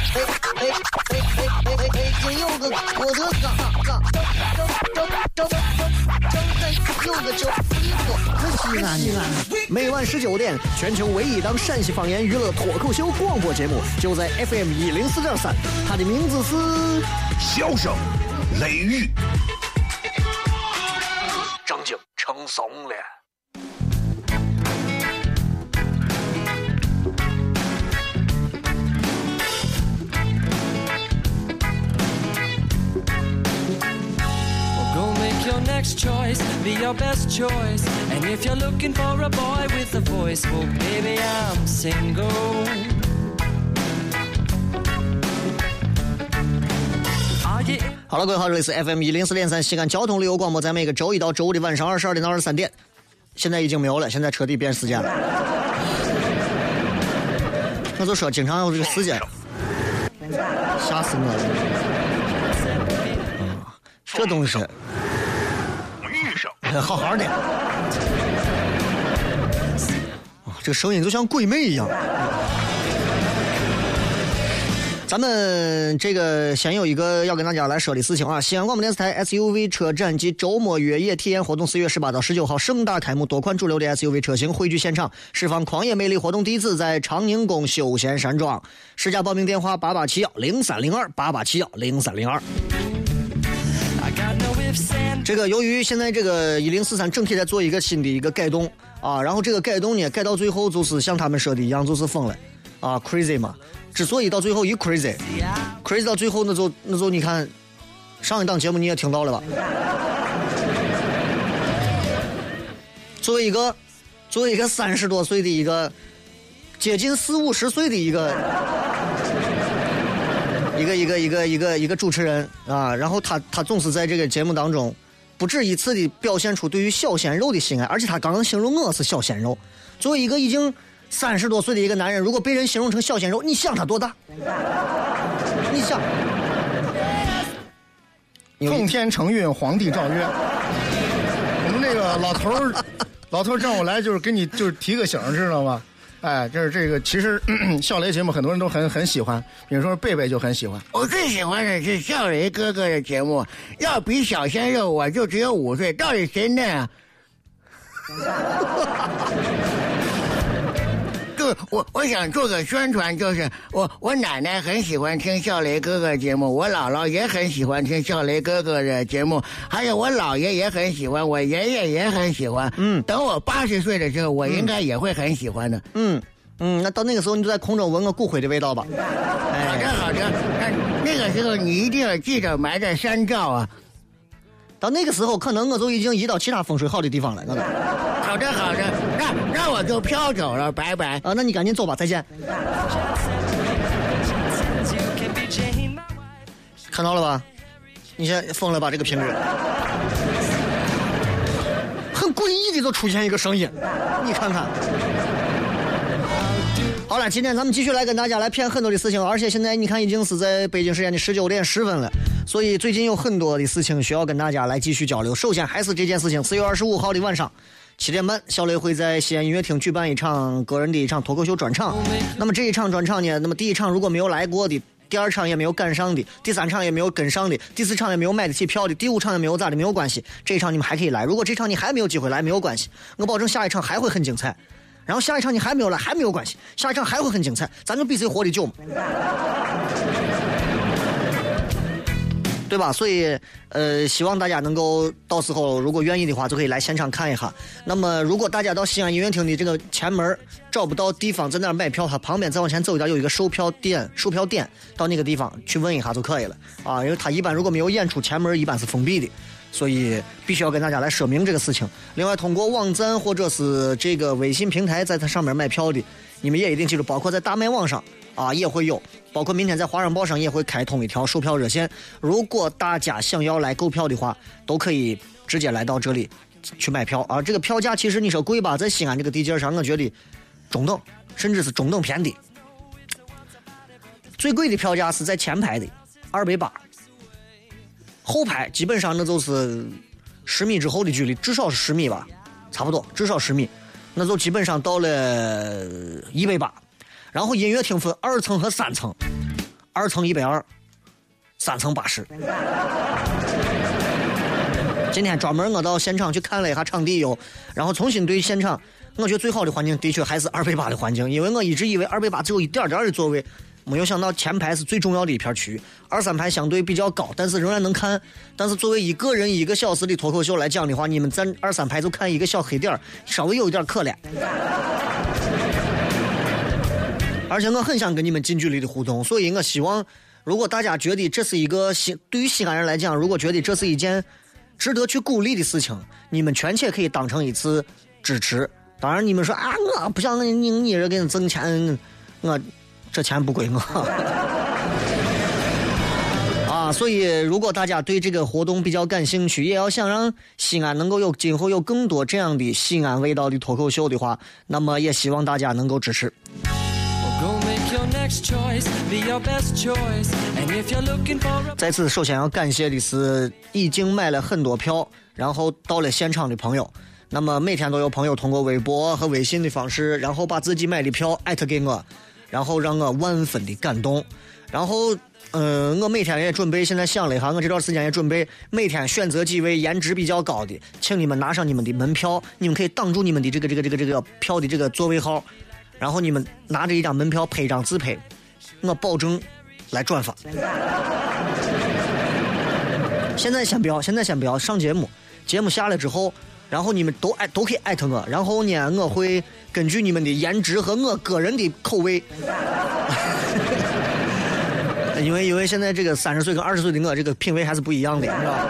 哎哎哎哎哎哎！今有个我的嘎嘎，张张张张张张有个叫西安西安西安。每晚十九点，全球唯一档陕西方言娱乐脱口秀广播节目，就在 FM 一零四点三。它的名字是《笑声雷雨》，正经成怂了。Your next choice, be your best choice. And if you're looking for a boy with a voice, well, baby, I'm single. 好了，各位好，这里是 FM 一零四点三西安交通旅游广播，在每个周一到周五的晚上二十二点到二十三点，现在已经没有了，现在彻底变时间了。我就说经常有这个时间，吓死我了。嗯，这东西。好好的，啊，这个声音就像鬼魅一样。咱们这个先有一个要跟大家来说的事情啊，西安广播电视台 SUV 车展及周末越野体验活动四月十八到十九号盛大开幕，多款主流的 SUV 车型汇聚现场，释放狂野魅力。活动地址在长宁宫休闲山庄，试驾报名电话八八七幺零三零二八八七幺零三零二。这个由于现在这个一零四三整体在做一个新的一个改动啊，然后这个改动呢改到最后就是像他们说的一样，就是疯了啊，crazy 嘛。之所以到最后一 crazy，crazy 到最后那就那就你看上一档节目你也听到了吧？作为一个作为一个三十多岁的一个接近四五十岁的一个。一个一个一个一个一个主持人啊，然后他他总是在这个节目当中，不止一次的表现出对于小鲜肉的喜爱，而且他刚刚形容我是小鲜肉。作为一个已经三十多岁的一个男人，如果被人形容成小鲜肉，你想他多大？你想？奉天承运，皇帝诏曰。我们那个老头儿，老头儿让我来就是给你就是提个醒，知道吗？哎，就是这个，其实 笑雷节目很多人都很很喜欢，比如说贝贝就很喜欢。我最喜欢的是笑雷哥哥的节目，要比小鲜肉我就只有五岁，到底谁嫩啊？就我我想做个宣传，就是我我奶奶很喜欢听笑雷哥哥节目，我姥姥也很喜欢听笑雷哥哥的节目，还有我姥爷也很喜欢，我爷爷也很喜欢。嗯，等我八十岁的时候，我应该也会很喜欢的。嗯嗯，那到那个时候，你就在空中闻个骨灰的味道吧。好的好的，那那个时候你一定要记着埋在山灶啊。到那个时候，可能我就已经移到其他风水好的地方了。我都。好的好的，那我就飘走了，拜拜。啊，那你赶紧走吧，再见。看到了吧？你先封了吧这个频率。很诡异的就出现一个声音，你看看。好了，今天咱们继续来跟大家来骗很多的事情，而且现在你看已经是在北京时间的十九点十分了，所以最近有很多的事情需要跟大家来继续交流。首先还是这件事情，四月二十五号的晚上七点半，小雷会在西安音乐厅举办一场个人的一场脱口秀专场。那么这一场专场呢，那么第一场如果没有来过的，第二场也没有赶上的，第三场也没有跟上的，第四场也没有买得起票的，第五场也没有咋的，没有关系，这一场你们还可以来。如果这场你还没有机会来，没有关系，我保证下一场还会很精彩。然后下一场你还没有来，还没有关系，下一场还会很精彩，咱就比谁活得久嘛，对吧？所以，呃，希望大家能够到时候如果愿意的话，就可以来现场看一下。那么，如果大家到西安音乐厅的这个前门找不到地方在哪买票，它旁边再往前走一点有一个售票点，售票点到那个地方去问一下就可以了啊。因为它一般如果没有演出，前门一般是封闭的。所以必须要跟大家来说明这个事情。另外，通过网站或者是这个微信平台，在它上面买票的，你们也一定记住，包括在大麦网上啊也会有，包括明天在华商报上也会开通一条售票热线。如果大家想要来购票的话，都可以直接来到这里去买票啊。这个票价其实你说贵吧，在西安这个地界上，我觉得中等，甚至是中等偏低。最贵的票价是在前排的，二百八。后排基本上那就是十米之后的距离，至少是十米吧，差不多，至少十米，那就基本上到了一百八。然后音乐厅分二层和三层，二层一百二，三层八十。今天专门我到现场去看了一下场地哟，然后重新对现场，我觉得最好的环境的确还是二百八的环境，因为我一直以为二百八只有一点点的座位。没有想到前排是最重要的一片区域，二三排相对比较高，但是仍然能看。但是作为一个人一个小时的脱口秀来讲的话，你们站二三排就看一个小黑点稍微有一点可怜。而且我很想跟你们近距离的互动，所以我希望，如果大家觉得这是一个西对于西安人来讲，如果觉得这是一件值得去鼓励的事情，你们全且可以当成一次支持。当然，你们说啊，我不想你你这给人挣钱，我。这钱不归我啊！所以，如果大家对这个活动比较感兴趣，也要想让西安能够有今后有更多这样的西安味道的脱口秀的话，那么也希望大家能够支持。在此，首先要感谢的是已经买了很多票，然后到了现场的朋友。那么每天都有朋友通过微博和微信的方式，然后把自己买的票艾特给我。然后让我万分的感动，然后，嗯，我每天也准备，现在想了一下，我这段时间也准备每天选择几位颜值比较高的，请你们拿上你们的门票，你们可以挡住你们的这个这个这个这个票的这个座位号，然后你们拿着一张门票拍一张自拍，我保证来转发。现在先不要，现在先不要上节目，节目下来之后。然后你们都艾都可以艾特我，然后呢，我会根据你们的颜值和我个人的口味，因为因为现在这个三十岁跟二十岁的我这个品味还是不一样的，是吧？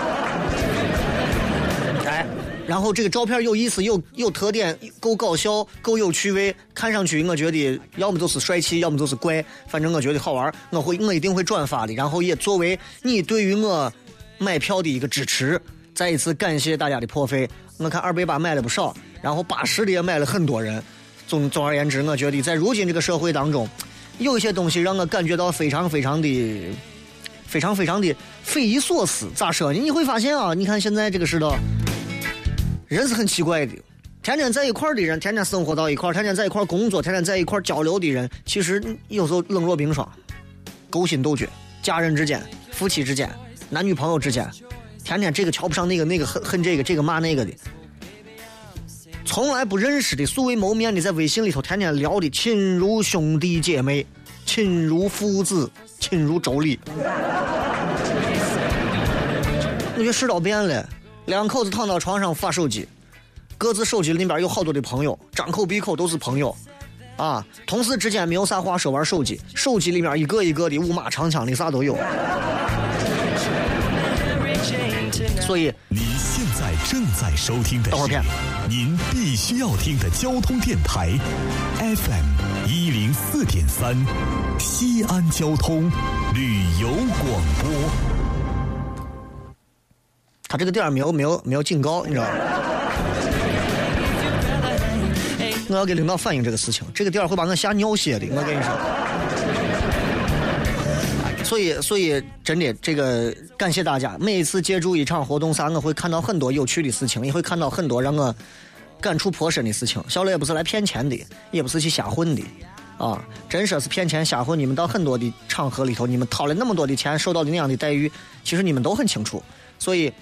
然后这个照片有意思，有有特点，够搞笑，够有趣味，看上去我觉得要么就是帅气，要么就是怪，反正我觉得好玩，我会我一定会转发的，然后也作为你对于我买票的一个支持，再一次感谢大家的破费。我看二百八买了不少，然后八十的也买了很多人。总总而言之，我觉得在如今这个社会当中，有一些东西让我感觉到非常非常的、非常非常的匪夷所思。咋说呢？你会发现啊，你看现在这个世道，人是很奇怪的。天天在一块儿的人，天天生活到一块儿，天天在一块儿工作，天天在一块儿交流的人，其实有时候冷若冰霜，勾心斗角，家人之间、夫妻之间、男女朋友之间。天天这个瞧不上那个，那个恨恨这个，这个骂那个的，从来不认识的，素未谋面的，在微信里头天天聊的，亲如兄弟姐妹，亲如父子，亲如妯娌。我觉得世道变了，两口子躺到床上发手机，各自手机里边有好多的朋友，张口闭口都是朋友，啊，同事之间没有啥话说，玩手机，手机里面一个一个的五马长枪的啥都有。所以，您现在正在收听的是您必须要听的交通电台，FM 一零四点三，西安交通旅游广播。他这个点儿没有没有没有警告，你知道吗？我要给领导反映这个事情，这个点儿会把我吓尿血的，我跟你说。所以，所以真的，这个感谢大家。每一次借助一场活动啥，我会看到很多有趣的事情，也会看到很多让我感触颇深的事情。小雷也不是来骗钱的，也不是去瞎混的，啊，真说是骗钱瞎混，你们到很多的场合里头，你们掏了那么多的钱，受到的那样的待遇，其实你们都很清楚。所以，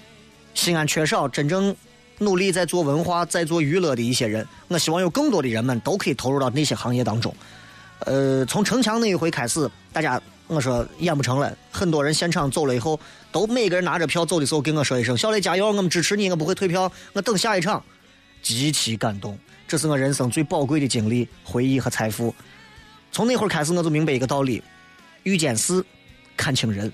西安缺少真正努力在做文化、在做娱乐的一些人。我希望有更多的人们都可以投入到那些行业当中。呃，从城墙那一回开始，大家。我说演不成了，很多人现场走了以后，都每个人拿着票走的时候跟我说一声：“小雷加油，我们支持你，我不会退票，我等下一场。”极其感动，这是我人生最宝贵的经历、回忆和财富。从那会儿开始，我就明白一个道理：遇见事，看清人。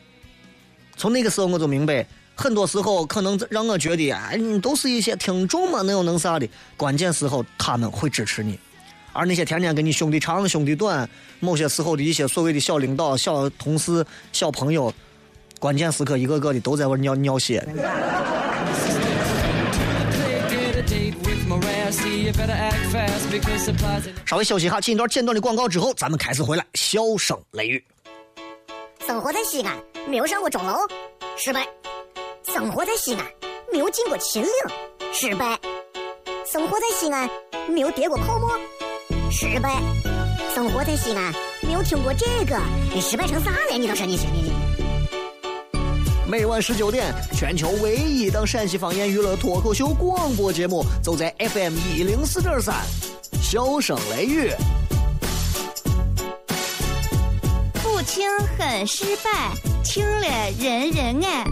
从那个时候，我就明白，很多时候可能让我觉得，哎，都是一些听众嘛，能有能啥的？关键时候他们会支持你。而那些天天跟你兄弟长兄弟短，某些时候的一些所谓的小领导、小同事、小朋友，关键时刻一个个的都在玩尿尿血。稍微休息一下，进一段简短的广告之后，咱们开始回来，笑声雷雨。生活在西安，没有上过钟楼，失败；生活在西安，没有进过秦岭，失败；生活在西安，没有跌过泡沫，失败；生活在西安，没有听过这个，你失败成啥了？你倒是你你你。每晚十九点，全球唯一档陕西方言娱乐脱口秀广播节目，就在 FM 一零四点三，笑声雷雨。不听很失败，听了人人爱。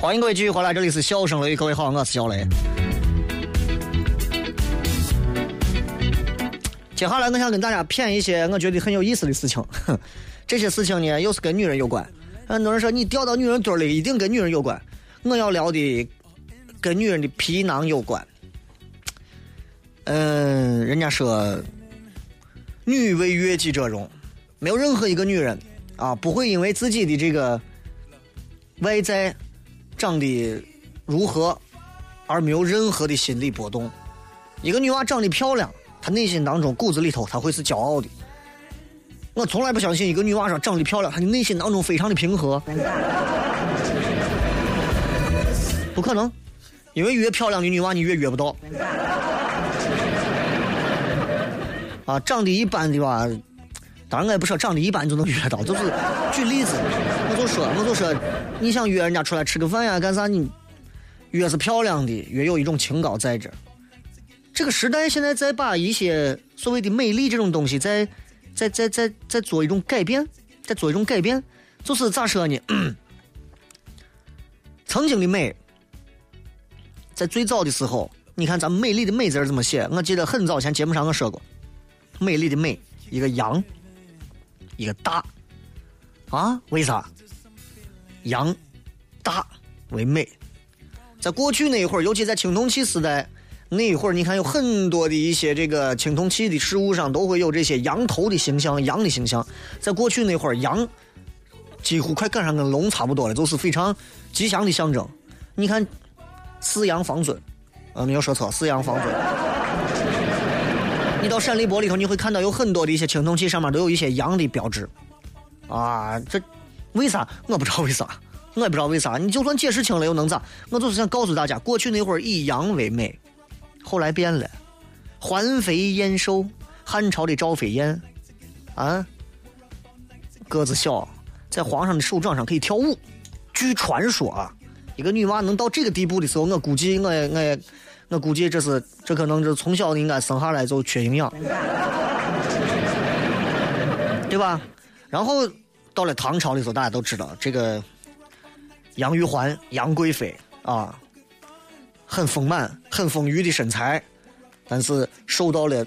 欢迎各位继续回来，这里是笑声雷，各位好，我是小雷。接下来我想跟大家谝一些我觉得很有意思的事情，这些事情呢又是跟女人有关。很多人说你掉到女人堆里一定跟女人有关，我要聊的跟女人的皮囊有关。嗯，人家说女为悦己者容，没有任何一个女人啊不会因为自己的这个外在。长得如何，而没有任何的心理波动。一个女娃长得漂亮，她内心当中骨子里头她会是骄傲的。我从来不相信一个女娃说长得漂亮，她的内心当中非常的平和。不可能，因为越漂亮的女娃你越约不到。啊，长得一般的吧，当然我也不说长得一般就能约到，就是举例子，我就说，我就说。你想约人家出来吃个饭呀？干啥？你越是漂亮的，越有一种清高在这这个时代现在在把一些所谓的美丽这种东西，在在在在在做一种改变，在做一种改变，就是咋说呢？曾经的美，在最早的时候，你看咱们“美丽”的“美”字怎么写？我记得很早前节目上我说过，“美丽的美”，一个阳，一个大，啊？为啥？阳大为美，在过去那一会儿，尤其在青铜器时代那会儿，你看有很多的一些这个青铜器的饰物上都会有这些羊头的形象、羊的形象。在过去那会儿，羊几乎快赶上跟龙差不多了，就是非常吉祥的象征。你看四羊方尊，啊，没有说错，四羊方尊。你到陕历博里头，你会看到有很多的一些青铜器上面都有一些羊的标志，啊，这。为啥？我不知道为啥，我也不知道为啥。你就算解释清了又能咋？我就是想告诉大家，过去那会儿以羊为美，后来变了，环肥燕瘦。汉朝的赵飞燕，啊，个子小，在皇上的手掌上可以跳舞。据传说啊，一个女娃能到这个地步的时候，我估计我我我估计这是这可能是从小应该生下来就缺营养，对吧？然后。到了唐朝的时候，大家都知道这个杨玉环、杨贵妃啊，很丰满、很丰腴的身材，但是受到了、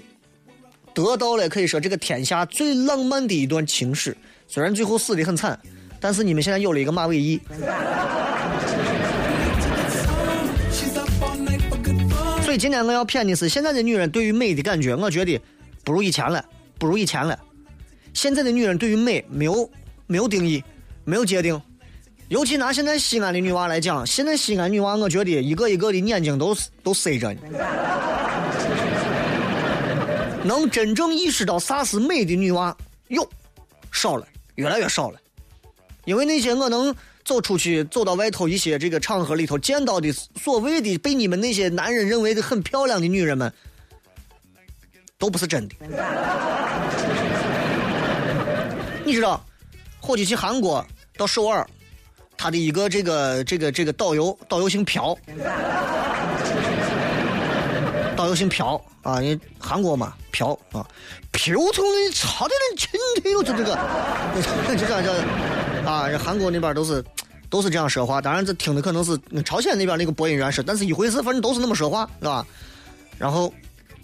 得到了可以说这个天下最浪漫的一段情史。虽然最后死的很惨，但是你们现在有了一个马尾翼。所以今天我要骗的是，现在的女人对于美的感觉，我觉得不如以前了，不如以前了。现在的女人对于美没有。没有定义，没有界定。尤其拿现在西安的女娃来讲，现在西安女娃，我觉得一个一个的眼睛都都塞着呢。能真正意识到啥是美的女娃，哟，少了，越来越少了。因为那些我能走出去，走到外头一些这个场合里头见到的所谓的被你们那些男人认为的很漂亮的女人们，都不是真的。你知道？伙计去韩国到首尔，他的一个这个这个这个导游，导游姓朴，导游姓朴啊，因为韩国嘛，朴啊，朴从你差点点亲的哟，就这个，就这这啊，韩国那边都是都是这样说话，当然这听的可能是朝鲜那边那个播音员说，但是一回事，反正都是那么说话，是吧？然后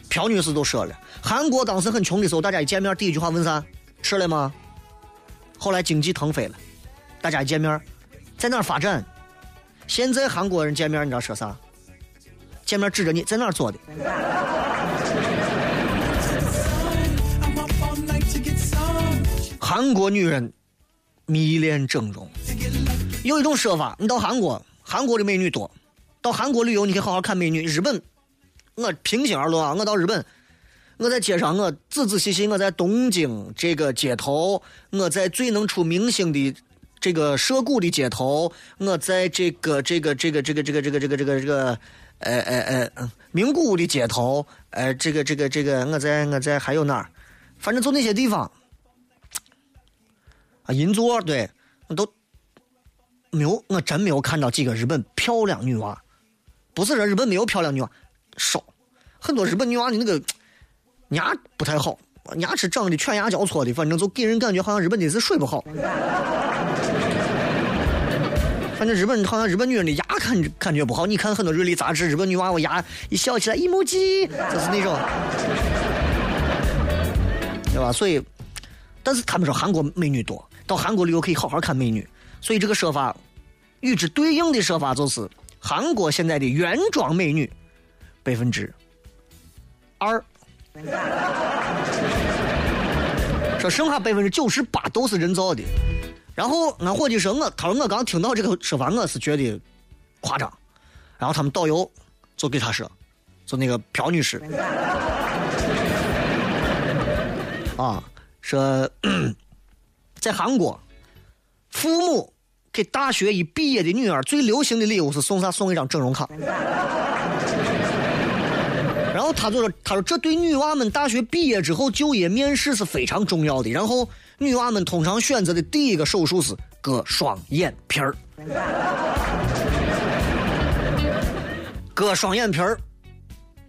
朴女士都说了，韩国当时很穷的时候，大家一见面第一句话问啥？吃了吗？后来经济腾飞了，大家一见面，在哪儿发展？现在韩国人见面，你知道说啥？见面指着你在哪儿做的？韩国女人迷恋整容，有一种说法，你到韩国，韩国的美女多，到韩国旅游你可以好好看美女。日本，我平心而论啊，我到日本，我在街上，我仔仔细细，我在东京这个街头，我在最能出明星的这个涩谷的街头，我在这个这个这个这个这个这个这个这个这个，呃呃呃，名古屋的街头，呃，这个这个这个，我在我在还有哪儿，反正就那些地方。啊，银座对，都没有，我真没有看到几个日本漂亮女娃。不是说日本没有漂亮女娃，少，很多日本女娃的那个牙不太好，牙齿长得犬牙交错的，反正就给人感觉好像日本的是睡不好。反正日本好像日本女人的牙看感觉不好。你看很多日历杂志，日本女娃娃牙一笑起来一目鸡，就是那种，对吧？所以，但是他们说韩国美女多。到韩国旅游可以好好看美女，所以这个说法与之对应的说法就是，韩国现在的原装美女百分之二，说剩下百分之九十八都是人造的。然后俺伙计说我，他说我刚听到这个说法，我是觉得夸张。然后他们导游就给他说，就那个朴女士啊，说。在韩国，父母给大学一毕业的女儿最流行的礼物是送啥？送一张整容卡。然后他就说：“他说这对女娃们大学毕业之后就业面试是非常重要的。然后女娃们通常选择的第一个手术是割双眼皮儿。割双眼皮儿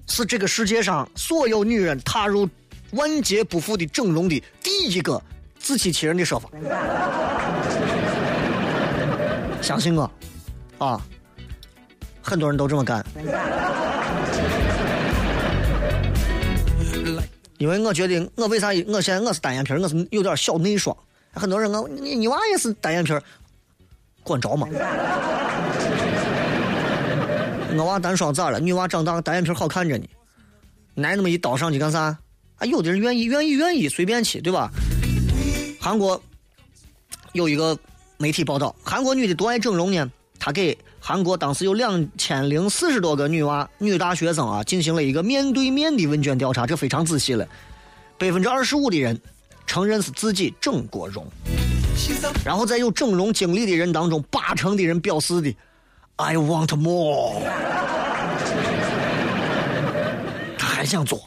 是这个世界上所有女人踏入万劫不复的整容的第一个。”自欺欺人的说法，相信我，啊，很多人都这么干。因为我觉得，我为啥我现在我是单眼皮，我是有点小内双。很多人我你你娃也是单眼皮，管着吗？我娃单双咋了？女娃长大单眼皮好看着呢，来那么一刀上去干啥？啊，有的人愿意，愿意，愿意，随便去，对吧？韩国有一个媒体报道，韩国女的多爱整容呢。她给韩国当时有两千零四十多个女娃、女大学生啊，进行了一个面对面的问卷调查，这非常仔细了。百分之二十五的人承认是自己整过容，然后在有整容经历的人当中，八成的人表示的 “I want more”，他还想做。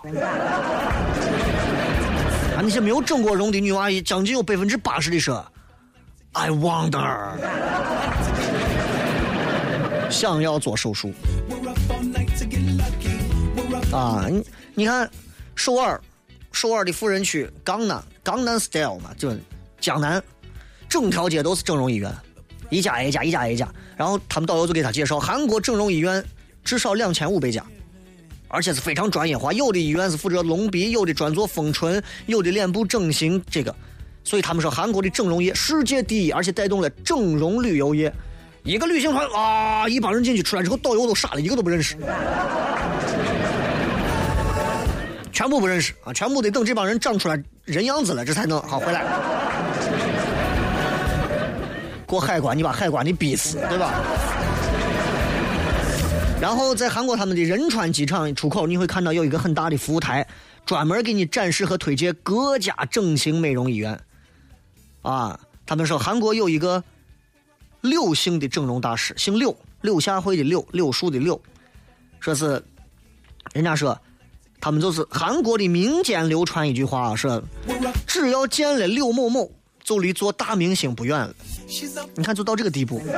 啊那些没有整过容的女娃，将近有百分之八十的说：“I wonder，想要做手术。”啊，你你看，首尔，首尔的富人区，江南，江南 style 嘛，就江南，整条街都是整容医院，一家挨一家，一家挨一家。然后他们导游就给他介绍，韩国整容医院至少两千五百家。而且是非常专业化，有的医院是负责隆鼻，有的专做丰唇，有的脸部整形。这个，所以他们说韩国的整容业世界第一，而且带动了整容旅游业。一个旅行团啊，一帮人进去出来之后，导游都傻了，一个都不认识，全部不认识啊，全部得等这帮人长出来人样子了，这才能好回来。过海关，你把海关的逼死，对吧？然后在韩国他们的仁川机场出口，你会看到有一个很大的服务台，专门给你展示和推荐各家整形美容医院。啊，他们说韩国有一个柳姓的整容大师，姓柳，柳下惠的柳，柳树的柳，说是人家说他们就是韩国的民间流传一句话，说只要见了柳某某，就离做大明星不远了。你看，就到这个地步。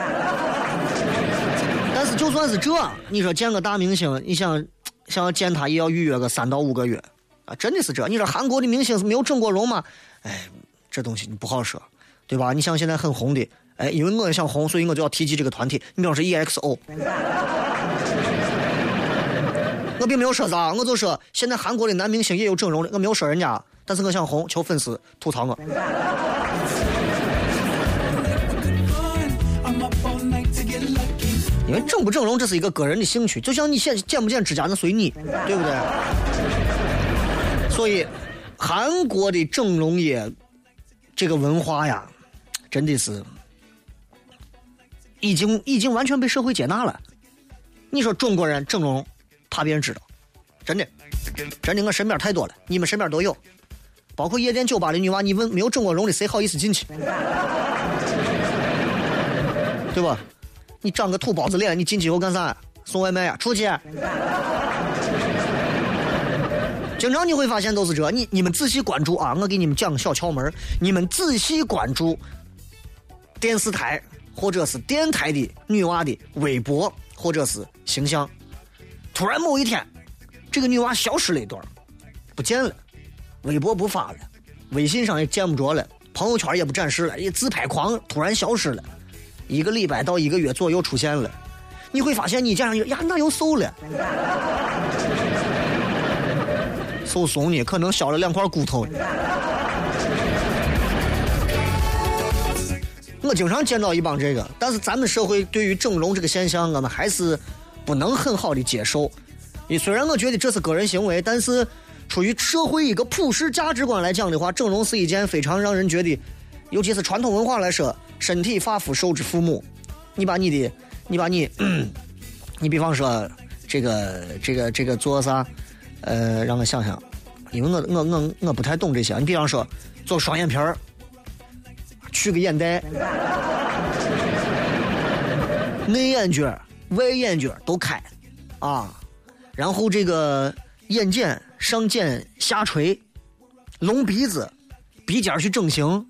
但是就算是这，你说见个大明星，你想 想要见他也要预约个三到五个月啊！真的是这。你说韩国的明星是没有整过容吗？哎，这东西你不好说，对吧？你像现在很红的，哎，因为我也想红，所以我就要提及这个团体。你比方说 EXO，我并没有说啥，我就说现在韩国的男明星也有整容的，我没有说人家。但是我想红，求粉丝吐槽我。因为整不整容这是一个个人的兴趣，就像你剪剪不剪指甲那随你，对不对？所以，韩国的整容业这个文化呀，真的是已经已经完全被社会接纳了。你说中国人整容怕别人知道，真的，真的我身边太多了，你们身边都有，包括夜店酒吧的女娃，你问没有整过容的谁好意思进去？对吧？你长个土包子脸，你进去以后干啥？送外卖呀？出去？经常你会发现都是这，你你们仔细关注啊，我给你们讲个小窍门你们仔细关注电视台或者是电台的女娃的微博或者是形象，突然某一天，这个女娃消失了一段，不见了，微博不发了，微信上也见不着了，朋友圈也不展示了，一自拍狂突然消失了。一个礼拜到一个月左右出现了，你会发现你这样呀，那又瘦了，瘦松呢，可能削了两块骨头。我经常见到一帮这个，但是咱们社会对于整容这个现象，我们还是不能很好的接受。你虽然我觉得这是个人行为，但是出于社会一个普世价值观来讲的话，整容是一件非常让人觉得，尤其是传统文化来说。身体发肤受之父母，你把你的，你把你，你比方说这个这个这个做啥？呃，让我想想，因为我我我我不太懂这些。你比方说做双眼皮儿，取个眼袋，内眼角、外眼角都开啊，然后这个眼睑上睑下垂，隆鼻子，鼻尖去整形。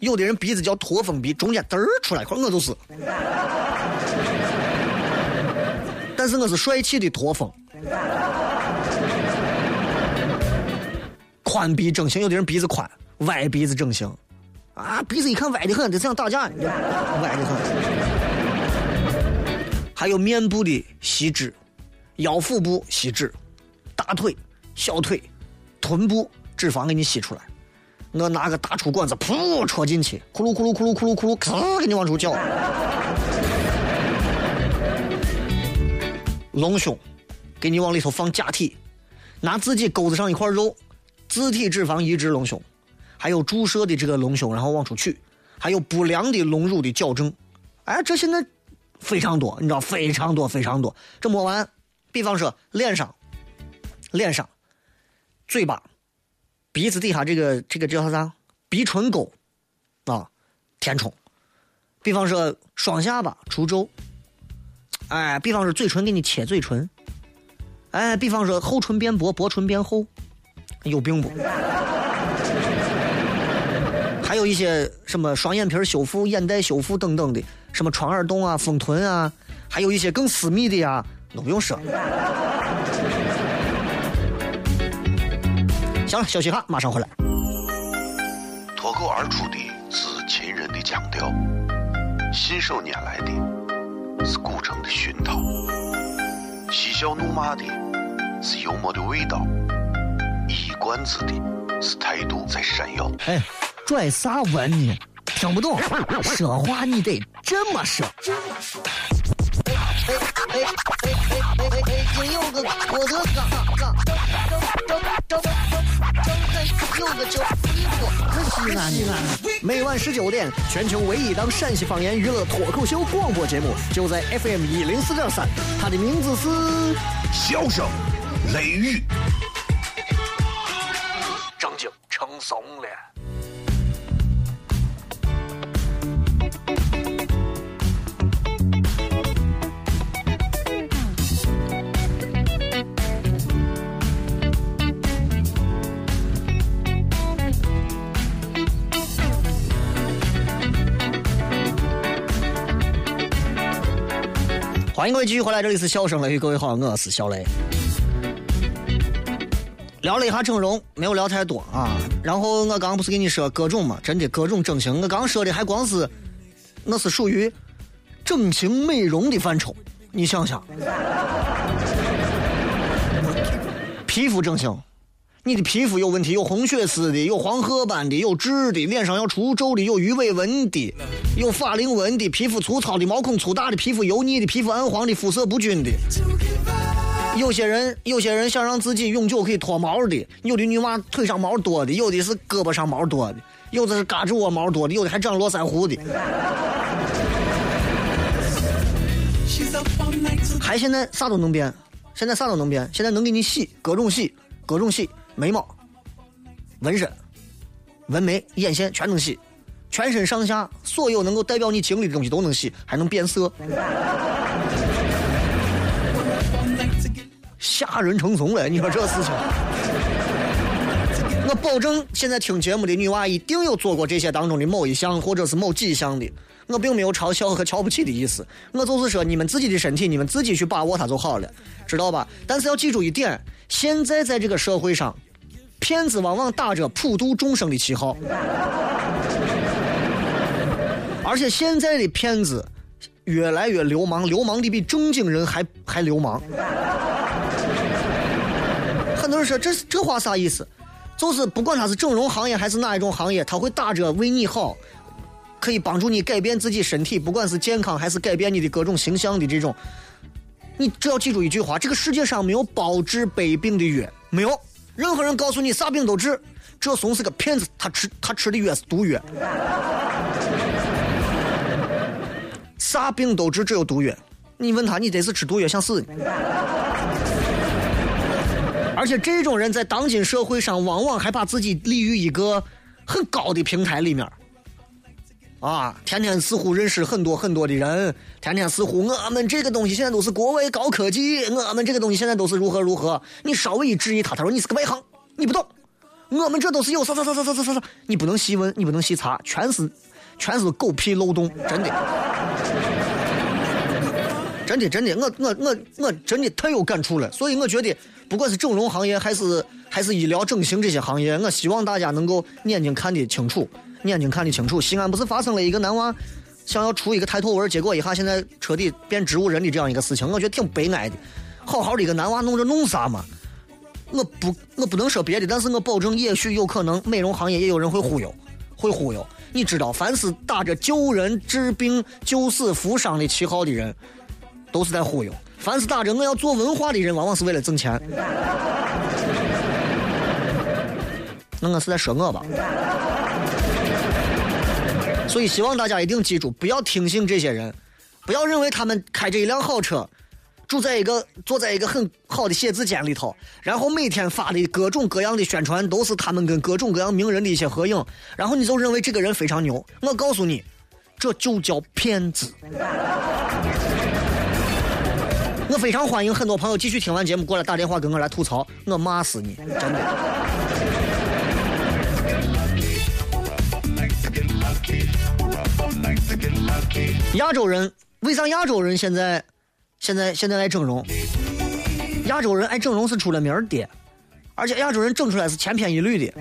有的人鼻子叫驼峰鼻，中间嘚儿出来一块，我就是。但是我是帅气的驼峰。宽鼻整形，有的人鼻子宽，歪鼻子整形，啊，鼻子一看歪的很，就想打架一样，歪的很。还有面部的吸脂，腰腹部吸脂，大腿、小腿、臀部脂肪给你吸出来。我拿个大粗管子，噗戳进去，咕噜咕噜咕噜咕噜咕噜，呲给你往出搅。隆胸，给你往里头放假体，拿自己钩子上一块肉，自体脂肪移植隆胸，还有注射的这个隆胸，然后往出取，还有不良的隆乳的矫正。哎，这现在非常多，你知道非常多非常多。这没完，比方说脸上，脸上，嘴巴。鼻子底下这个这个叫啥？鼻唇沟啊，填充。比方说双下巴除皱，哎，比方说嘴唇给你切嘴唇，哎，比方说厚唇变薄，薄唇变厚，有病不？还有一些什么双眼皮修复、眼袋修复等等的，什么穿耳洞啊、丰臀啊，还有一些更私密的呀，都不用说。行了，休息哈，马上回来。脱口而出的是秦人的腔调，信手拈来的是古城的熏陶，嬉笑怒骂的是幽默的味道，一冠子的是态度在闪耀。哎，拽啥文呢？听不懂，说话你得这么说。哎哎哎哎哎哎哎！今有个郭德纲，张张张张张有个叫李波，西安西安。每晚十九点，全球唯一档陕西方言娱乐脱口秀广播节目，就在 FM 一零四点三。它的名字是《笑声雷雨》，正经成怂了。欢迎各位继续回来，这里是笑声雷雨，各位好，我是小雷。聊了一下整容，没有聊太多啊。然后我刚不是跟你说各种嘛，真的各种整形。我刚说的还光是，那是属于整形美容的范畴。你想想，皮肤整形、你的皮肤有问题，有红血丝的，有黄褐斑的，有痣的，脸上要出皱的，有鱼尾纹的，有法令纹的，皮肤粗糙的，毛孔粗大的，皮肤油腻的，皮肤暗黄的，肤色不均的。有些人，有些人想让自己永久可以脱毛的，有的女娃腿上毛多的，有的是胳膊上毛多的，有的是胳肢窝毛多的，有的还长络腮胡的。还现在啥都能变，现在啥都能变，现在能给你洗，各种洗，各种洗，眉毛、纹身、纹眉、眼线全能洗，全身上下所有能够代表你经历的东西都能洗，还能变色，吓人成怂了！你说这事情，我保证现在听节目的女娃一定有做过这些当中的某一项或者是某几项的。我并没有嘲笑和瞧不起的意思，我就是说你们自己的身体，你们自己去把握它就好了，知道吧？但是要记住一点，现在在这个社会上，骗子往往打着普度众生的旗号，而且现在的骗子越来越流氓，流氓的比正经人还还流氓。很多人说这这话啥意思？就是不管他是整容行业还是哪一种行业，他会打着为你好。可以帮助你改变自己身体，不管是健康还是改变你的各种形象的这种，你只要记住一句话：这个世界上没有包治百病的药，没有任何人告诉你啥病都治。这怂是个骗子，他吃他吃的药是毒药，啥病都治，只有毒药。你问他，你得是吃毒药想死。而且这种人在当今社会上，往往还把自己立于一个很高的平台里面。啊，天天似乎认识很多很多的人，天天似乎我们这个东西现在都是国外高科技，我们这个东西现在都是如何如何。你稍微一质疑他，他说你是个外行，你不懂。我们这都是有啥啥啥啥啥啥啥，你不能细问，你不能细查，全是全是狗屁漏洞，真的，真的真的，我我我我真的太有感触了。所以我觉得，不管是整容行业还是还是医疗整形这些行业，我希望大家能够眼睛看得清楚。眼睛看得清楚，西安不是发生了一个男娃想要出一个抬头纹，结果一下现在彻底变植物人的这样一个事情，我觉得挺悲哀的。好好的一个男娃弄着弄啥嘛？我不我不能说别的，但是我保证，也许有可能美容行业也有人会忽悠，会忽悠。你知道，凡是打着救人治病、救死扶伤的旗号的人，都是在忽悠；凡是打着我要做文化的人，往往是为了挣钱。那我是在说我吧？所以希望大家一定记住，不要听信这些人，不要认为他们开着一辆好车，住在一个坐在一个很好的写字间里头，然后每天发的各种各样的宣传都是他们跟各种各样名人的一些合影，然后你就认为这个人非常牛。我告诉你，这就叫骗子。我非常欢迎很多朋友继续听完节目过来打电话跟我来吐槽，我骂死你，真的。亚洲人为啥亚洲人现在现在现在爱整容？亚洲人爱整容是出了名的，而且亚洲人整出来是千篇一律的。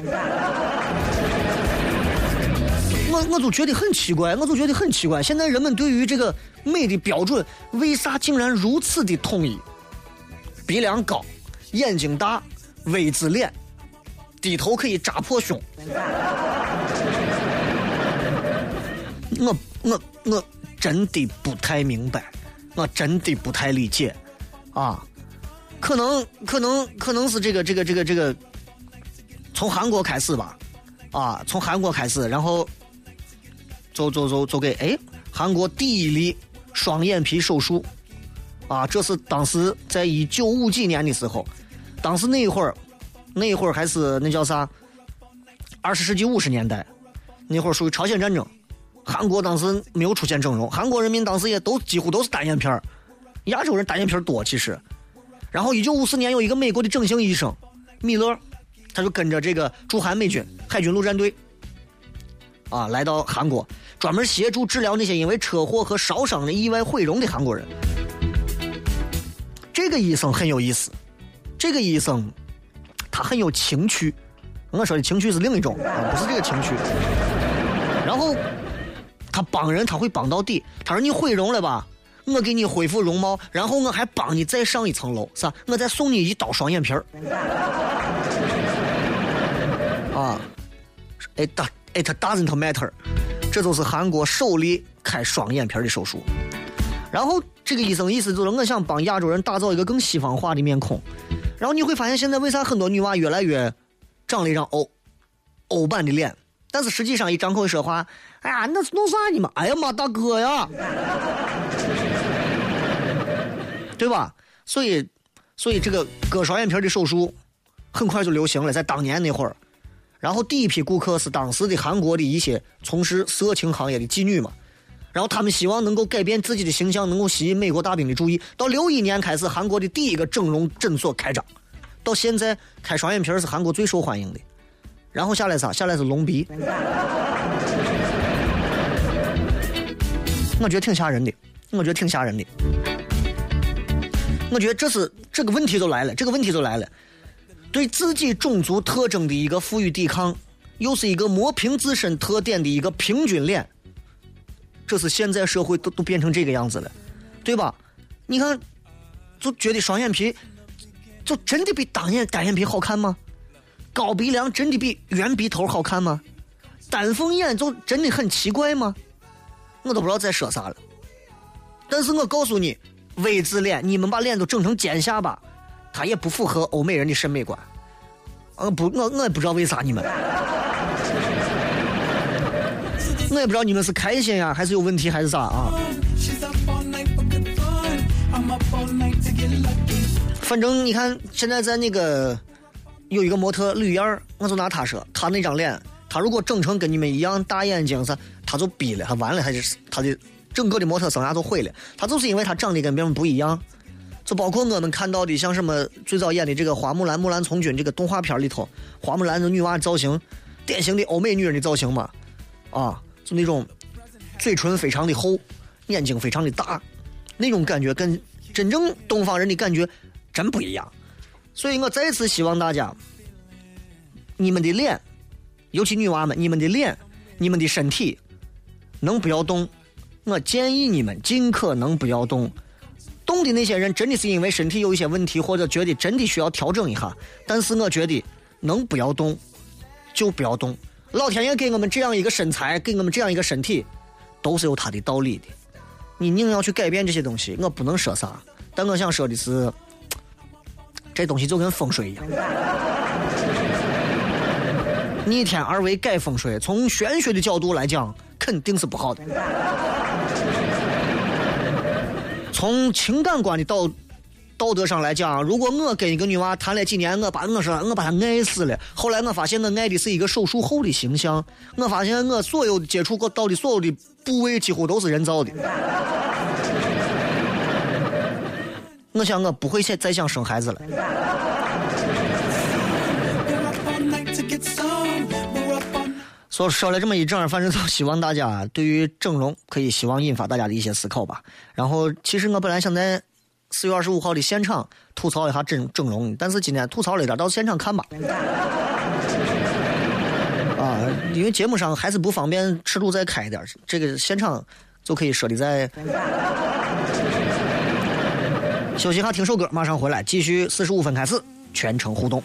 我我就觉得很奇怪，我就觉得很奇怪，现在人们对于这个美的标准为啥竟然如此的统一？鼻梁高，眼睛大，V 字脸，低头可以扎破胸。我我我真的不太明白，我真的不太理解，啊，可能可能可能是这个这个这个这个，从韩国开始吧，啊，从韩国开始，然后，走走走走给哎，韩国第一例双眼皮手术，啊，这是当时在一九五几年的时候，当时那一会儿，那一会儿还是那叫啥，二十世纪五十年代，那会儿属于朝鲜战争。韩国当时没有出现整容，韩国人民当时也都几乎都是单眼皮儿，亚洲人单眼皮儿多其实。然后一九五四年有一个美国的整形医生米勒，他就跟着这个驻韩美军海军陆战队，啊，来到韩国，专门协助治疗那些因为车祸和烧伤的意外毁容的韩国人。这个医生很有意思，这个医生他很有情趣，我说的情趣是另一种，啊，不是这个情趣。然后。他帮人，他会帮到底。他说：“你毁容了吧？我给你恢复容貌，然后我还帮你再上一层楼，是吧？我再送你一刀双眼皮儿。”啊，it it doesn't matter，这就是韩国首例开双眼皮的手术。然后这个医生意思就是我想帮亚洲人打造一个更西方化的面孔。然后你会发现现在为啥很多女娃越来越长了一张欧欧版的脸，但是实际上一张口说话，哎呀，那是弄啥呢嘛？哎呀妈，大哥呀，对吧？所以，所以这个割双眼皮的手术很快就流行了，在当年那会儿。然后第一批顾客是当时的韩国的一些从事色情行业的妓女嘛。然后他们希望能够改变自己的形象，能够吸引美国大兵的注意。到六一年开始，韩国的第一个整容诊所开张，到现在开双眼皮是韩国最受欢迎的。然后下来啥？下来是隆鼻。我觉得挺吓人的，我觉得挺吓人的。我觉得这是这个问题就来了，这个问题就来了。对自己种族特征的一个赋予抵抗，又是一个磨平自身特点的一个平均脸。这是现在社会都都变成这个样子了，对吧？你看，就觉得双眼皮，就真的比单眼单眼皮好看吗？高鼻梁真的比圆鼻头好看吗？单凤眼就真的很奇怪吗？我都不知道在说啥了。但是我告诉你，V 字脸，你们把脸都整成尖下巴，它也不符合欧美人的审美观。呃，不，我我也不知道为啥你们。我也不知道你们是开心呀，还是有问题，还是啥啊？反正你看，现在在那个有一个模特吕燕我就拿她说，她那张脸，她如果整成跟你们一样大眼睛，啥，她就逼了，她完了，她就她的整个的模特生涯就毁了。她就是因为她长得跟别人不一样，就包括我们看到的，像什么最早演的这个花木兰、木兰从军这个动画片里头，花木兰的女娃造型，典型的欧美女人的造型嘛，啊。就那种嘴唇非常的厚，眼睛非常的大，那种感觉跟真正东方人的感觉真不一样。所以我再次希望大家，你们的脸，尤其女娃们，你们的脸，你们的身体，能不要动？我建议你们尽可能不要动。动的那些人，真的是因为身体有一些问题，或者觉得真的需要调整一下。但是我觉得能不要动，就不要动。老天爷给我们这样一个身材，给我们这样一个身体，都是有他的道理的。你硬要去改变这些东西，我不能说啥。但我想说的是，这东西就跟风水一样，逆天而为改风水，从玄学的角度来讲，肯定是不好的。从情感观的道。道德上来讲，如果我跟一个女娃谈了几年，我把我说我把她爱死了。后来我发现我爱的是一个手术后的形象。我发现我所有接触过到的所有的部位几乎都是人造的。我想我不会再再想生孩子了。说说了这么一整，反正就希望大家对于整容可以希望引发大家的一些思考吧。然后，其实我本来想在。四月二十五号的现场吐槽一下整整容，但是今天吐槽了一点，到现场看吧。啊，因为节目上还是不方便尺度再开一点，这个现场就可以说的在。休息一下，听首歌，马上回来，继续四十五分开始全程互动。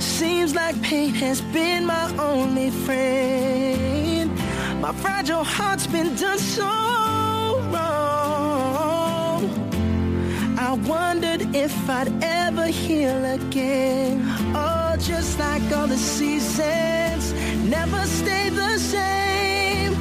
Seems like pain has been my only friend. My fragile heart's been done so wrong. I wondered if I'd ever heal again. Oh, just like all the seasons never stay the same.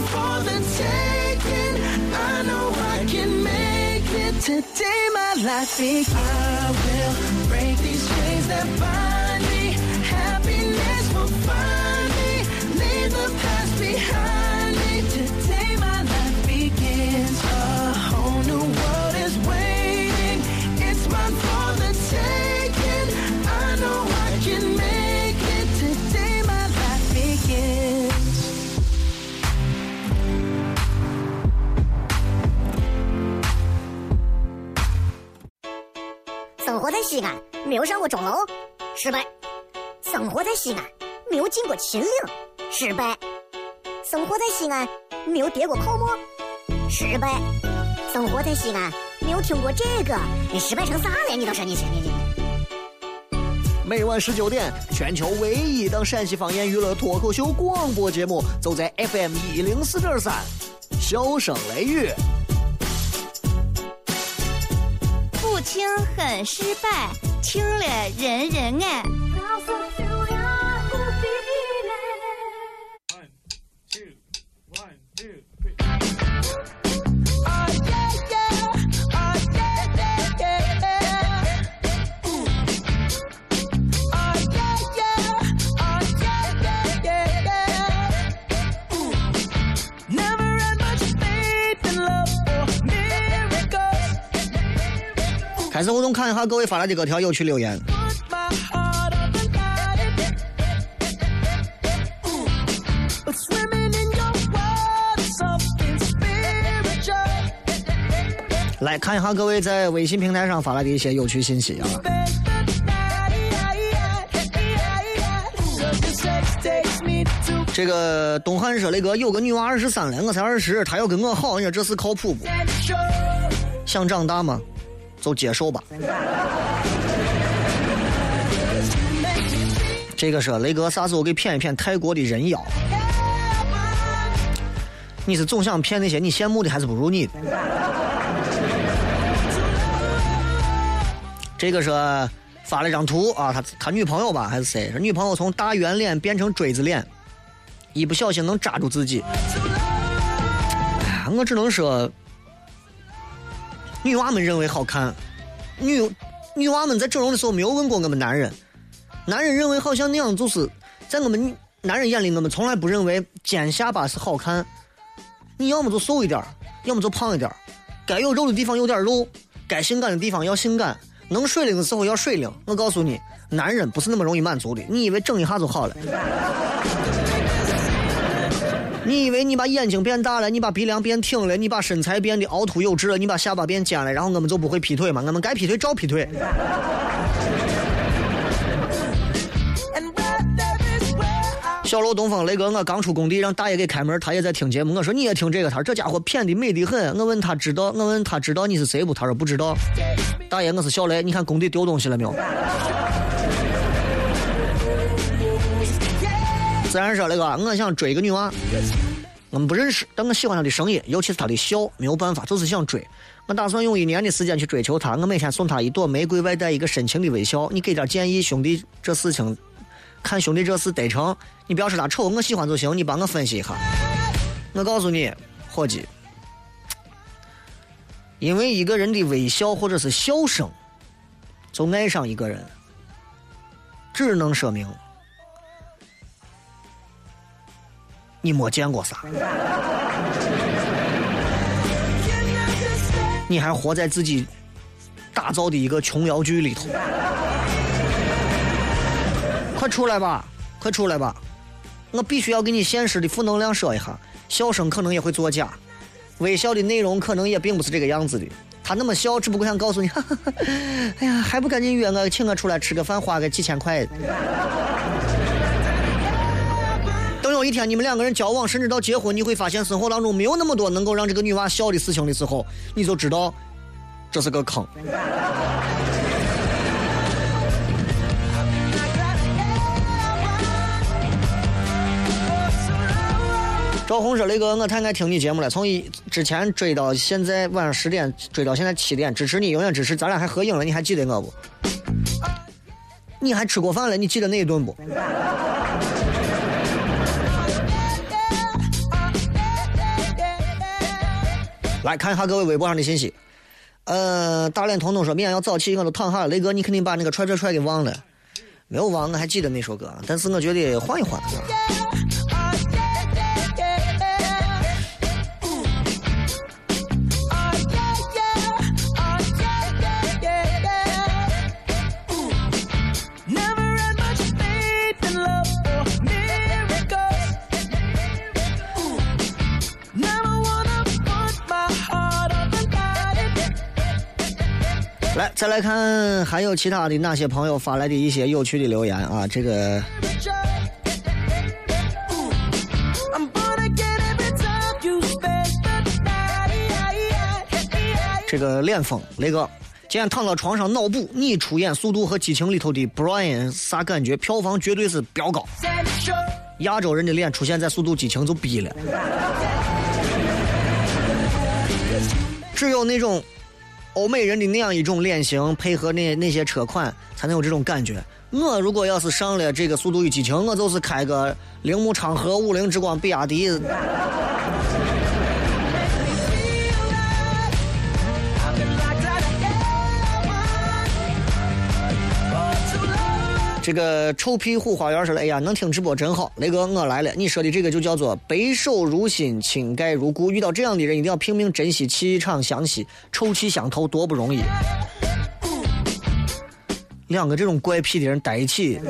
It's for the taking. I know I can make it. Today my life begins. I will 没有上过钟楼，失败；生活在西安，没有进过秦岭，失败；生活在西安，没有叠过泡沫，失败；生活在西安，没有听过这个，你失败成啥了？你倒是你你你。每晚十九点，全球唯一档陕西方言娱乐脱口秀广播节目，就在 FM 一零四点三，笑声雷雨。不听很失败，听了人人爱。开始互动，看一下各位发来的各条有趣留言。来看一下各位在微信平台上发来的一些有趣信息啊。这个东汉说：“那哥有个女娃二十三了，我才二十，她要跟我好，你说这是靠谱不？想长大吗？就接受吧。这个说雷哥，啥时候给骗一骗泰国的人妖？你是总想骗那些你羡慕的，还是不如你的？这个说发了张图啊，他他女朋友吧还是谁？女朋友从大圆脸变成锥子脸，一不小心能扎住自己。哎，我只能说，女娃们认为好看，女女娃们在整容的时候没有问过我们男人，男人认为好像那样就是在我们男人眼里，我们从来不认为尖下巴是好看。你要么就瘦一点，要么就胖一点，该有肉的地方有点肉，该性感的地方要性感，能水灵的时候要水灵。我告诉你，男人不是那么容易满足的。你以为整一下就好了？你以为你把眼睛变大了，你把鼻梁变挺了，你把身材变得凹凸有致了，你把下巴变尖了，然后我们就不会劈腿吗？我们该劈腿照劈腿。小楼东风，雷哥，我刚出工地，让大爷给开门，他也在听节目。我说你也听这个，他说这家伙骗的美得很。我问他知道，我问他知道你是谁不？他说不知道。大爷，我是小雷，你看工地丢东西了没有？自然说那个，我想追个女娃，我们不认识，但我喜欢她的声音，尤其是她的笑，没有办法，就是想追。我打算用一年的时间去追求她，我每天送她一朵玫瑰，外带一个深情的微笑。你给点建议，兄弟，这事情看兄弟这事得成，你不要说他丑，我喜欢就行，你帮我分析一下。我告诉你，伙计，因为一个人的微笑或者是笑声，就爱上一个人，只能说明你没见过啥，你还活在自己打造的一个琼瑶剧里头。快出来吧，快出来吧！我必须要给你现实的负能量说一下，笑声可能也会作假，微笑的内容可能也并不是这个样子的。他那么笑，只不过想告诉你，哎呀，还不赶紧约我，请我出来吃个饭，花个几千块。有一天你们两个人交往，甚至到结婚，你会发现生活当中没有那么多能够让这个女娃笑的事情的时候，你就知道这是个坑。赵红说：“雷哥，我太爱听你节目了，从一之前追到现在晚上十点，追到现在七点，支持你，永远支持。咱俩还合影了，你还记得我不？你还吃过饭了？你记得那一顿不？来看一下各位微博上的信息。呃，大连彤彤说：“明天要早起，我都躺下了。”雷哥，你肯定把那个踹踹踹给忘了。没有忘，我还记得那首歌，但是我觉得换一换。再来看还有其他的哪些朋友发来的一些有趣的留言啊？这个，这个脸风雷哥，今天躺到床上脑补你出演《速度和激情》里头的 Brian，啥感觉？票房绝对是飙高。亚洲人的脸出现在《速度激情》就逼了，只有那种。欧美人的那样一种脸型，配合那那些车款，才能有这种感觉。我如果要是上了这个《速度与激情》，我就是开个铃木昌河、五菱之光、比亚迪。这个臭屁虎花园说了：“哎呀，能听直播真好。”雷哥，我来了。你说的这个就叫做白首如新，清盖如故。遇到这样的人，一定要拼命珍惜，气场相吸，臭气相投，多不容易。两个这种怪癖的人在一起。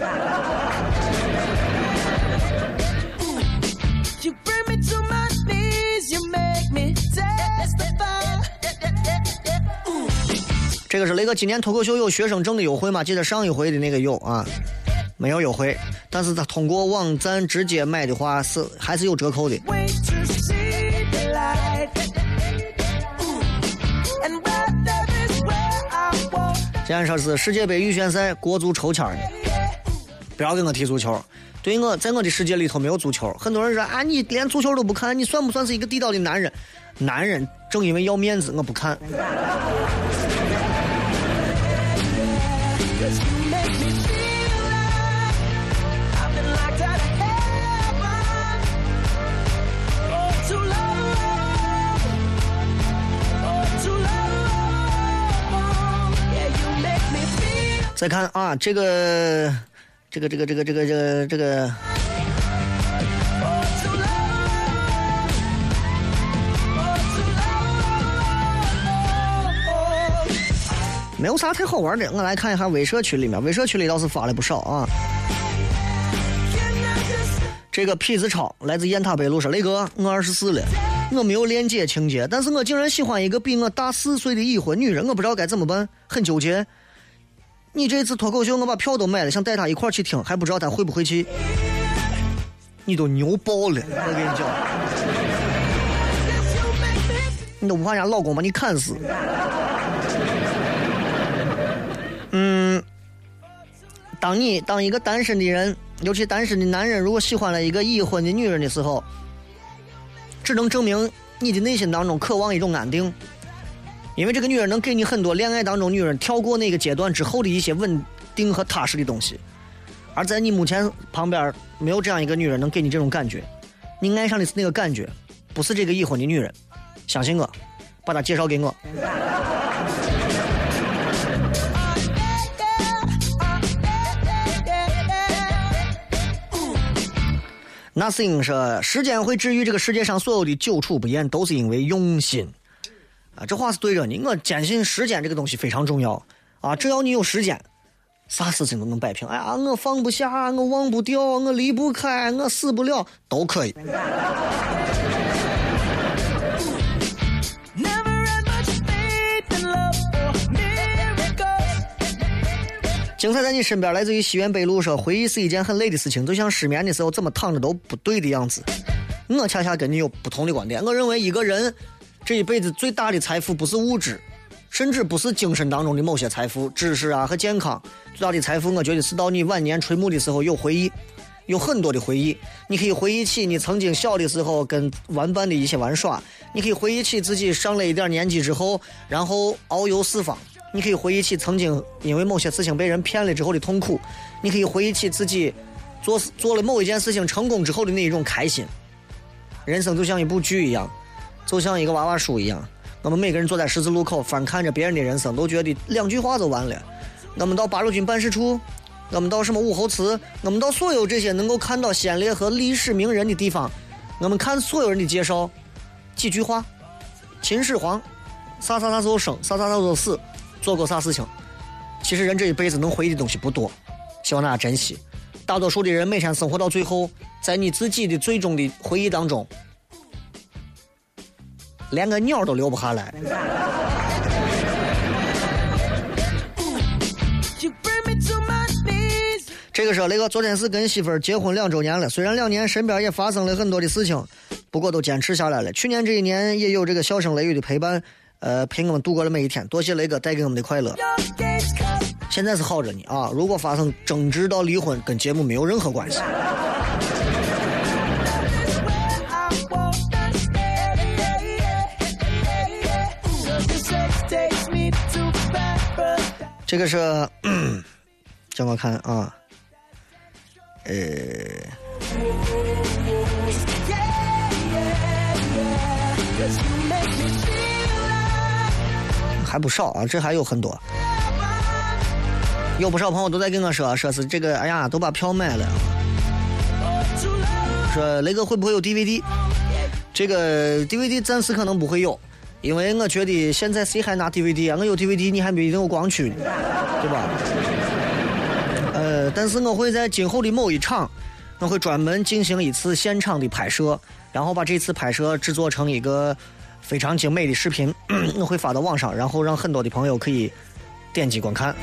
这个是雷哥今年脱口秀有学生证的优惠吗？记得上一回的那个有啊，没有优惠，但是他通过网站直接买的话是还是有折扣的。今天说是世界杯预选赛国足抽签的，不要跟我提足球。对我在我的世界里头没有足球。很多人说啊，你连足球都不看，你算不算是一个地道的男人？男人正因为要面子，我不看。再看啊，这个，这个，这个，这个，这个，这个，这个，没有啥太好玩的。我来看一下微社区里面，微社区里倒是发了不少啊。这个痞子超来自雁塔北路说：“雷哥，我二十四了，我没有恋姐情节，但是我竟然喜欢一个比我大四岁的已婚女人，我不知道该怎么办，很纠结。”你这次脱口秀，我把票都买了，想带她一块去听，还不知道她会不会去。你都牛爆了，我跟你讲，你都不怕人家老公把你砍死。当你当一个单身的人，尤其单身的男人，如果喜欢了一个已婚的女人的时候，只能证明你的内心当中渴望一种安定。因为这个女人能给你很多恋爱当中女人跳过那个阶段之后的一些稳定和踏实的东西，而在你目前旁边没有这样一个女人能给你这种感觉，你爱上的是那个感觉，不是这个已婚的女人，相信我，把她介绍给我。Nothing 说，时间会治愈这个世界上所有的久处不厌，都是因为用心。啊，这话是对着你。我坚信时间这个东西非常重要啊！只要你有时间，啥事情都能摆平。哎呀，我放不下，我忘不掉，我离不开，我死不了，都可以。精彩在你身边，来自于西园北路说，回忆是一件很累的事情，就像失眠的时候怎么躺着都不对的样子。我恰恰跟你有不同的观点，我认为一个人。这一辈子最大的财富不是物质，甚至不是精神当中的某些财富，知识啊和健康。最大的财富，我觉得是到你晚年垂暮的时候有回忆，有很多的回忆。你可以回忆起你曾经小的时候跟玩伴的一些玩耍，你可以回忆起自己上了一点年纪之后，然后遨游四方，你可以回忆起曾经因为某些事情被人骗了之后的痛苦，你可以回忆起自己做做了某一件事情成功之后的那一种开心。人生就像一部剧一样，就像一个娃娃书一样。我们每个人坐在十字路口，翻看着别人的人生，都觉得两句话就完了。我们到八路军办事处，我们到什么武侯祠，我们到所有这些能够看到先烈和历史名人的地方，我们看所有人的介绍，几句话：秦始皇，啥啥啥时候生，啥啥啥时候死，做过啥事情。其实人这一辈子能回忆的东西不多，希望大家珍惜。大多数的人每天生活到最后，在你自己的最终的回忆当中。连个鸟都留不下来。这个说，雷哥昨天是跟媳妇儿结婚两周年了，虽然两年身边也发生了很多的事情，不过都坚持下来了。去年这一年也有这个笑声雷雨的陪伴，呃，陪我们度过了每一天。多谢雷哥带给我们的快乐。现在是好着呢啊！如果发生争执到离婚，跟节目没有任何关系。这个是，叫我看啊，呃，还不少啊，这还有很多，有不少朋友都在跟我说，说是这个，哎呀，都把票买了，说雷哥会不会有 DVD？这个 DVD 暂时可能不会有。因为我觉得现在谁还拿 DVD 啊？我有 DVD，你还没一定有光驱呢，对吧？呃，但是我会在今后的某一场，我会专门进行一次现场的拍摄，然后把这次拍摄制作成一个非常精美的视频，我 会发到网上，然后让很多的朋友可以点击观看。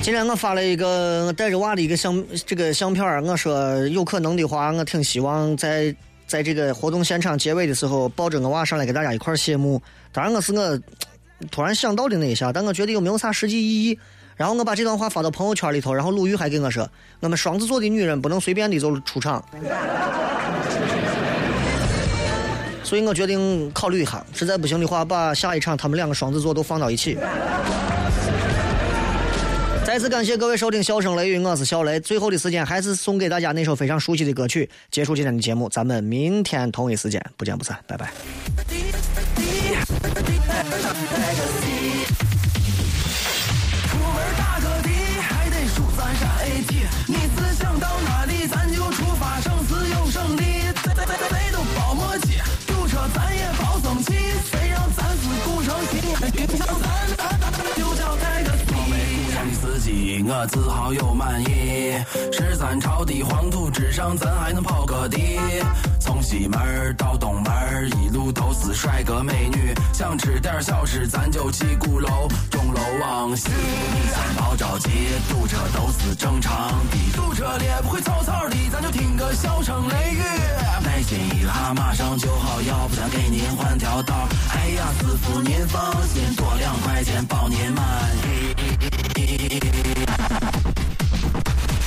今天我发了一个我带着娃的一个相这个相片我说有可能的话，我挺希望在在这个活动现场结尾的时候抱着我娃上来给大家一块儿谢幕。当然我是我突然想到的那一下，但我觉得又没有啥实际意义。然后我把这段话发到朋友圈里头，然后鲁豫还给我说，我们双子座的女人不能随便的就出场。所以我决定考虑一下，实在不行的话，把下一场他们两个双子座都放到一起。再次感谢各位收听《笑声雷雨》，我是小雷。最后的时间还是送给大家那首非常熟悉的歌曲，结束今天的节目。咱们明天同一时间不见不散，拜拜。你思想到哪里，咱就我自豪又满意。十三朝的黄土之上，咱还能跑个地。从西门到东门，一路都是帅哥美女。想吃点小吃，咱就去鼓楼，钟楼往西。你先别着急，堵车都是正常的。堵车了不会草草的，咱就听个笑声雷雨。耐心一下，马上就好，要不咱给您换条道。哎呀，师傅您放心，多两块钱保您满意。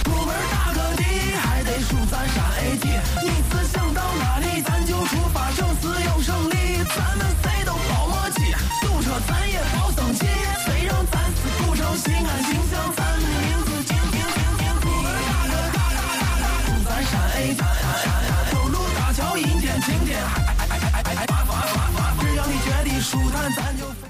出门打个的，还得数咱。山 A 地，每次想到哪里，咱就出发。省时又省力，咱们谁都包罗齐。堵车咱也不生气，谁让咱是古城西安形象。咱的名字，停停停停。出门打个嘎嘎嘎嘎，堵咱山 A 地。走路大桥阴天晴天，只要你觉得舒坦，咱就。